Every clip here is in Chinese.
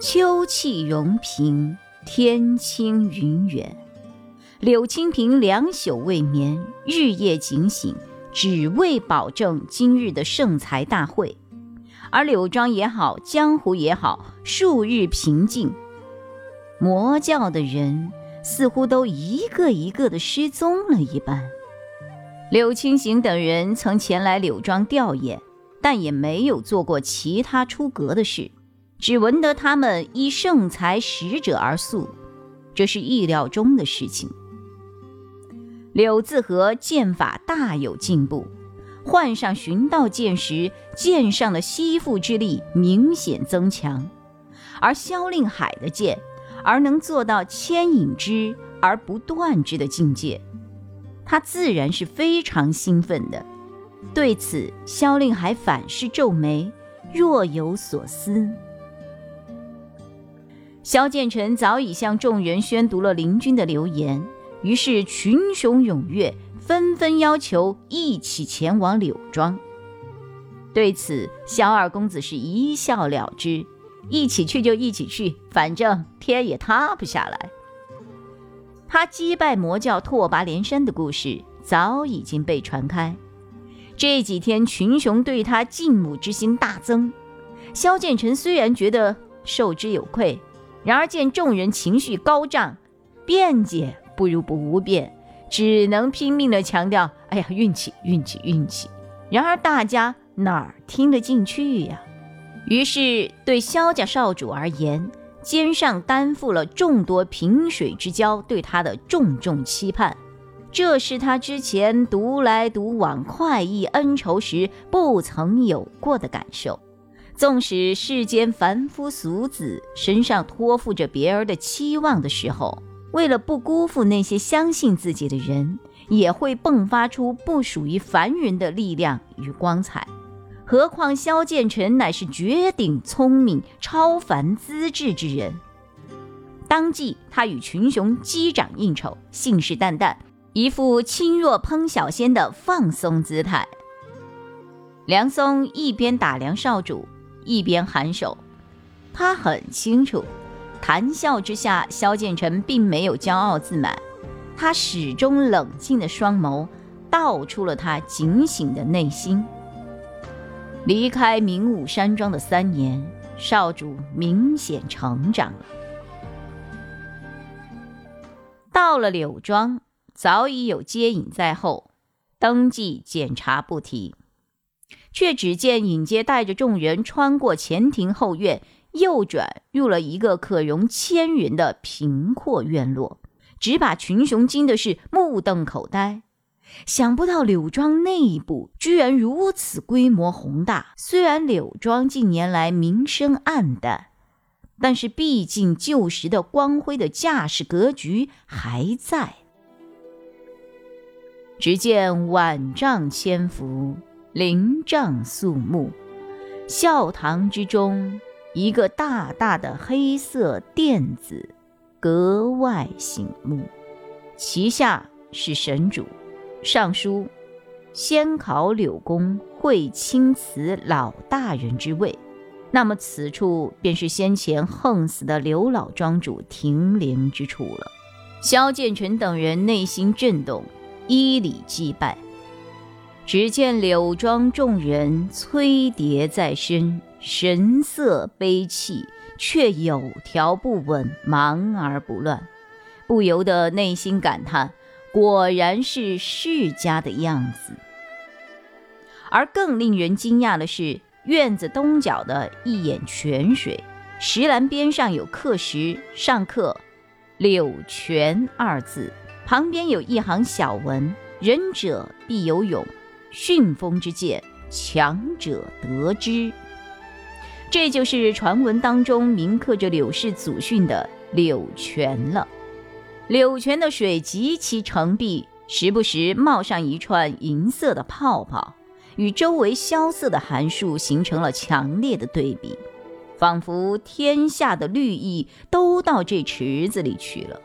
秋气融平，天清云远。柳清平两宿未眠，日夜警醒，只为保证今日的盛才大会。而柳庄也好，江湖也好，数日平静，魔教的人似乎都一个一个的失踪了一般。柳清行等人曾前来柳庄吊唁，但也没有做过其他出格的事，只闻得他们依圣才使者而宿，这是意料中的事情。柳自和剑法大有进步。换上寻道剑时，剑上的吸附之力明显增强；而萧令海的剑，而能做到牵引之而不断之的境界，他自然是非常兴奋的。对此，萧令海反是皱眉，若有所思。萧剑臣早已向众人宣读了林军的留言，于是群雄踊跃。纷纷要求一起前往柳庄。对此，萧二公子是一笑了之：“一起去就一起去，反正天也塌不下来。”他击败魔教拓跋连山的故事早已经被传开，这几天群雄对他敬慕之心大增。萧剑臣虽然觉得受之有愧，然而见众人情绪高涨，辩解不如不辩。只能拼命地强调：“哎呀，运气，运气，运气。”然而大家哪儿听得进去呀？于是对萧家少主而言，肩上担负了众多萍水之交对他的重重期盼。这是他之前独来独往、快意恩仇时不曾有过的感受。纵使世间凡夫俗子身上托付着别人的期望的时候，为了不辜负那些相信自己的人，也会迸发出不属于凡人的力量与光彩。何况萧剑臣乃是绝顶聪明、超凡资质之人。当即，他与群雄击掌应酬，信誓旦旦，一副轻若烹小鲜的放松姿态。梁松一边打量少主，一边颔首，他很清楚。谈笑之下，萧剑尘并没有骄傲自满，他始终冷静的双眸道出了他警醒的内心。离开明武山庄的三年，少主明显成长了。到了柳庄，早已有接引在后，登记检查不提，却只见尹阶带着众人穿过前庭后院。右转入了一个可容千人的平阔院落，只把群雄惊的是目瞪口呆。想不到柳庄内部居然如此规模宏大。虽然柳庄近年来名声暗淡，但是毕竟旧时的光辉的架势格局还在。只见万丈千幅，灵帐肃穆，笑堂之中。一个大大的黑色垫子，格外醒目。其下是神主，上书“先考柳公会青瓷老大人之位”。那么此处便是先前横死的刘老庄主停灵之处了。萧剑臣等人内心震动，依礼祭拜。只见柳庄众人催叠在身。神色悲戚，却有条不紊，忙而不乱，不由得内心感叹：果然是世家的样子。而更令人惊讶的是，院子东角的一眼泉水石栏边上有刻石，上刻“柳泉”二字，旁边有一行小文：“仁者必有勇，训风之剑，强者得之。”这就是传闻当中铭刻着柳氏祖训的柳泉了。柳泉的水极其澄碧，时不时冒上一串银色的泡泡，与周围萧瑟的寒树形成了强烈的对比，仿佛天下的绿意都到这池子里去了。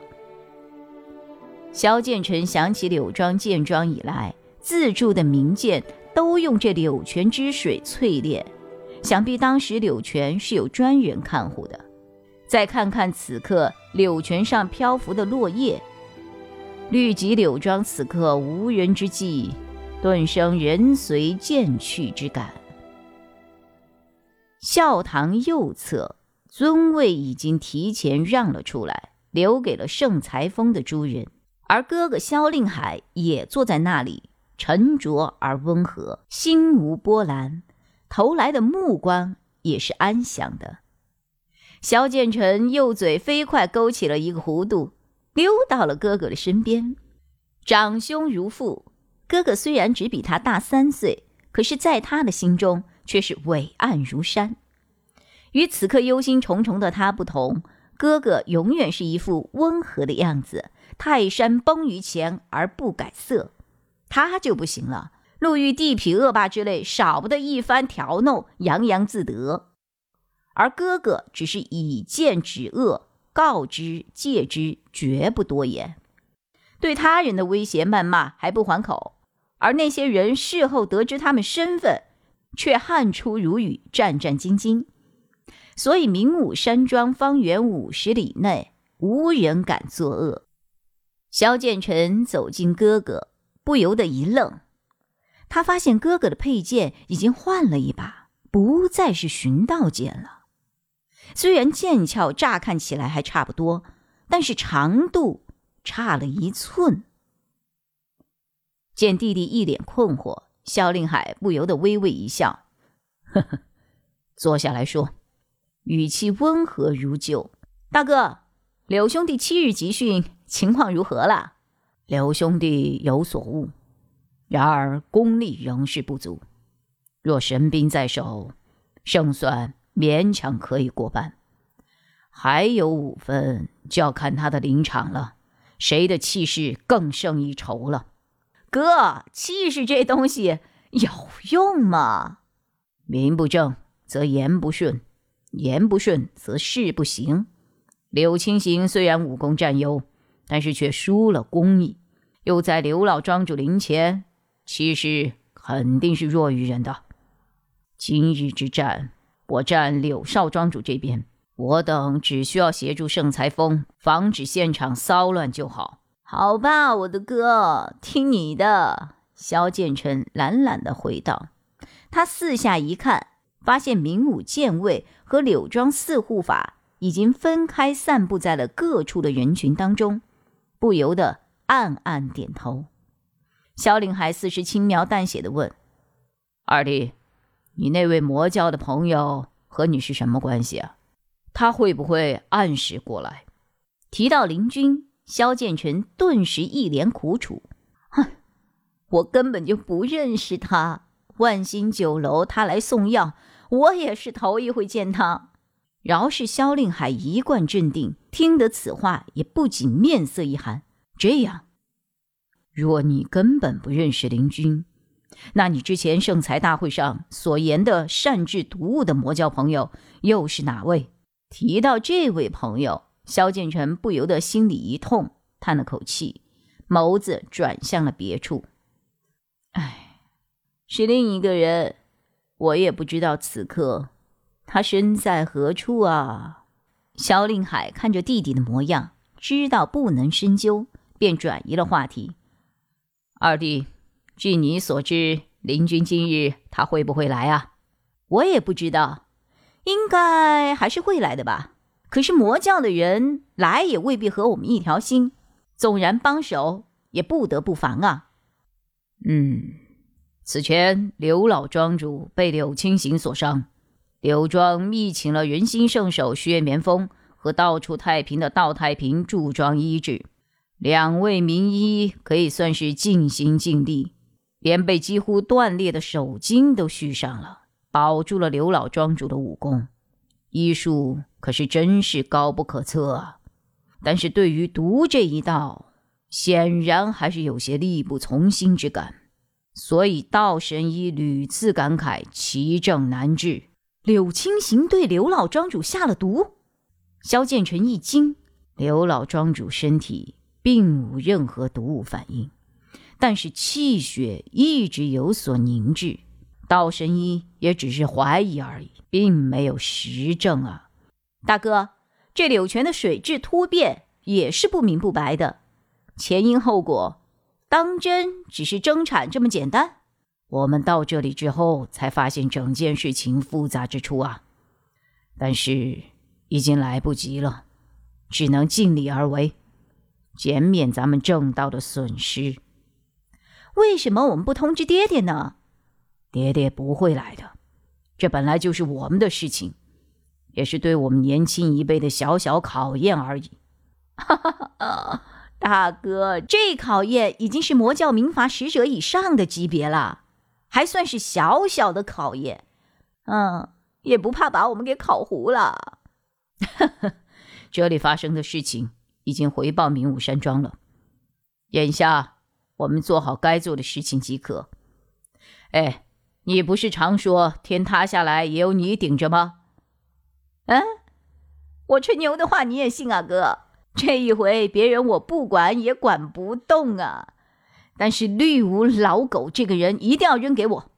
萧剑臣想起柳庄建庄以来，自铸的名剑都用这柳泉之水淬炼。想必当时柳泉是有专人看护的。再看看此刻柳泉上漂浮的落叶，绿极柳庄此刻无人之际，顿生人随剑去之感。孝堂右侧尊位已经提前让了出来，留给了盛才峰的诸人，而哥哥萧令海也坐在那里，沉着而温和，心无波澜，投来的目光也是安详的。萧建成右嘴飞快勾起了一个弧度，溜到了哥哥的身边。长兄如父，哥哥虽然只比他大三岁，可是在他的心中却是伟岸如山。与此刻忧心忡忡的他不同，哥哥永远是一副温和的样子，泰山崩于前而不改色。他就不行了，路遇地痞恶霸之类，少不得一番调弄，洋洋自得。而哥哥只是以剑止恶，告之戒之，绝不多言。对他人的威胁谩骂还不还口，而那些人事后得知他们身份，却汗出如雨，战战兢兢。所以明武山庄方圆五十里内，无人敢作恶。萧剑尘走近哥哥，不由得一愣，他发现哥哥的佩剑已经换了一把，不再是寻道剑了。虽然剑鞘乍看起来还差不多，但是长度差了一寸。见弟弟一脸困惑，萧令海不由得微微一笑：“呵呵，坐下来说，语气温和如旧。大哥，柳兄弟七日集训情况如何了？柳兄弟有所悟，然而功力仍是不足。若神兵在手，胜算……”勉强可以过半，还有五分就要看他的临场了，谁的气势更胜一筹了。哥，气势这东西有用吗？名不正则言不顺，言不顺则事不行。柳青行虽然武功占优，但是却输了功义，又在刘老庄主灵前，气势肯定是弱于人的。今日之战。我站柳少庄主这边，我等只需要协助盛才峰，防止现场骚乱就好。好吧，我的哥，听你的。萧剑尘懒懒的回道。他四下一看，发现明武剑卫和柳庄四护法已经分开散布在了各处的人群当中，不由得暗暗点头。萧凌海似是轻描淡写的问：“二弟。”你那位魔教的朋友和你是什么关系啊？他会不会按时过来？提到林军，萧剑尘顿时一脸苦楚。哼，我根本就不认识他。万兴酒楼他来送药，我也是头一回见他。饶是萧令海一贯镇定，听得此话也不仅面色一寒。这样，若你根本不认识林军。那你之前圣才大会上所言的擅制毒物的魔教朋友又是哪位？提到这位朋友，萧建成不由得心里一痛，叹了口气，眸子转向了别处。唉，是另一个人，我也不知道此刻他身在何处啊。萧令海看着弟弟的模样，知道不能深究，便转移了话题。二弟。据你所知，林军今日他会不会来啊？我也不知道，应该还是会来的吧。可是魔教的人来也未必和我们一条心，纵然帮手，也不得不防啊。嗯，此前刘老庄主被柳青行所伤，柳庄密请了人心圣手薛绵风和到处太平的道太平驻庄医治，两位名医可以算是尽心尽力。连被几乎断裂的手筋都续上了，保住了刘老庄主的武功，医术可是真是高不可测啊！但是对于毒这一道，显然还是有些力不从心之感，所以道神医屡次感慨奇症难治。柳青行对刘老庄主下了毒，萧剑尘一惊，刘老庄主身体并无任何毒物反应。但是气血一直有所凝滞，道神医也只是怀疑而已。并没有实证啊。大哥，这柳泉的水质突变也是不明不白的，前因后果，当真只是争产这么简单？我们到这里之后才发现整件事情复杂之处啊，但是已经来不及了，只能尽力而为，减免咱们正道的损失。为什么我们不通知爹爹呢？爹爹不会来的，这本来就是我们的事情，也是对我们年轻一辈的小小考验而已。哈哈哈，大哥，这考验已经是魔教民法使者以上的级别了。还算是小小的考验，嗯，也不怕把我们给考糊了。这里发生的事情已经回报明武山庄了，眼下我们做好该做的事情即可。哎，你不是常说天塌下来也有你顶着吗？嗯，我吹牛的话你也信啊，哥？这一回别人我不管也管不动啊。但是绿芜老狗这个人一定要扔给我，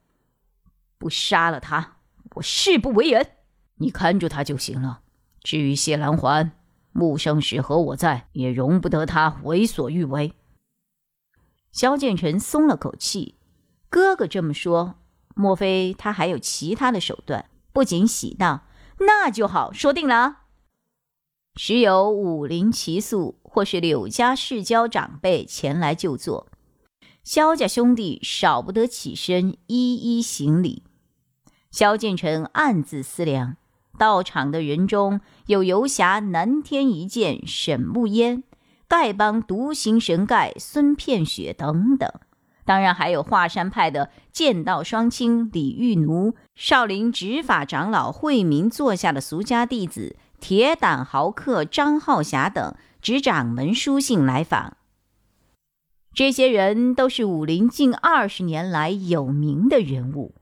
不杀了他，我誓不为人。你看住他就行了。至于谢兰环，木生石和我在，也容不得他为所欲为。萧建成松了口气，哥哥这么说，莫非他还有其他的手段？不仅喜道：“那就好，说定了。时有武林奇宿或是柳家世交长辈前来就坐。萧家兄弟少不得起身一一行礼。萧建成暗自思量：到场的人中有游侠南天一剑沈木烟、丐帮独行神丐孙片雪等等，当然还有华山派的剑道双清李玉奴、少林执法长老慧明座下的俗家弟子铁胆豪客张浩侠等执掌门书信来访。这些人都是武林近二十年来有名的人物，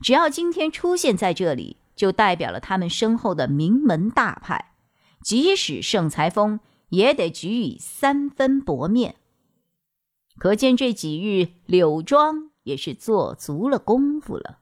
只要今天出现在这里，就代表了他们身后的名门大派。即使盛才峰，也得给予三分薄面。可见这几日柳庄也是做足了功夫了。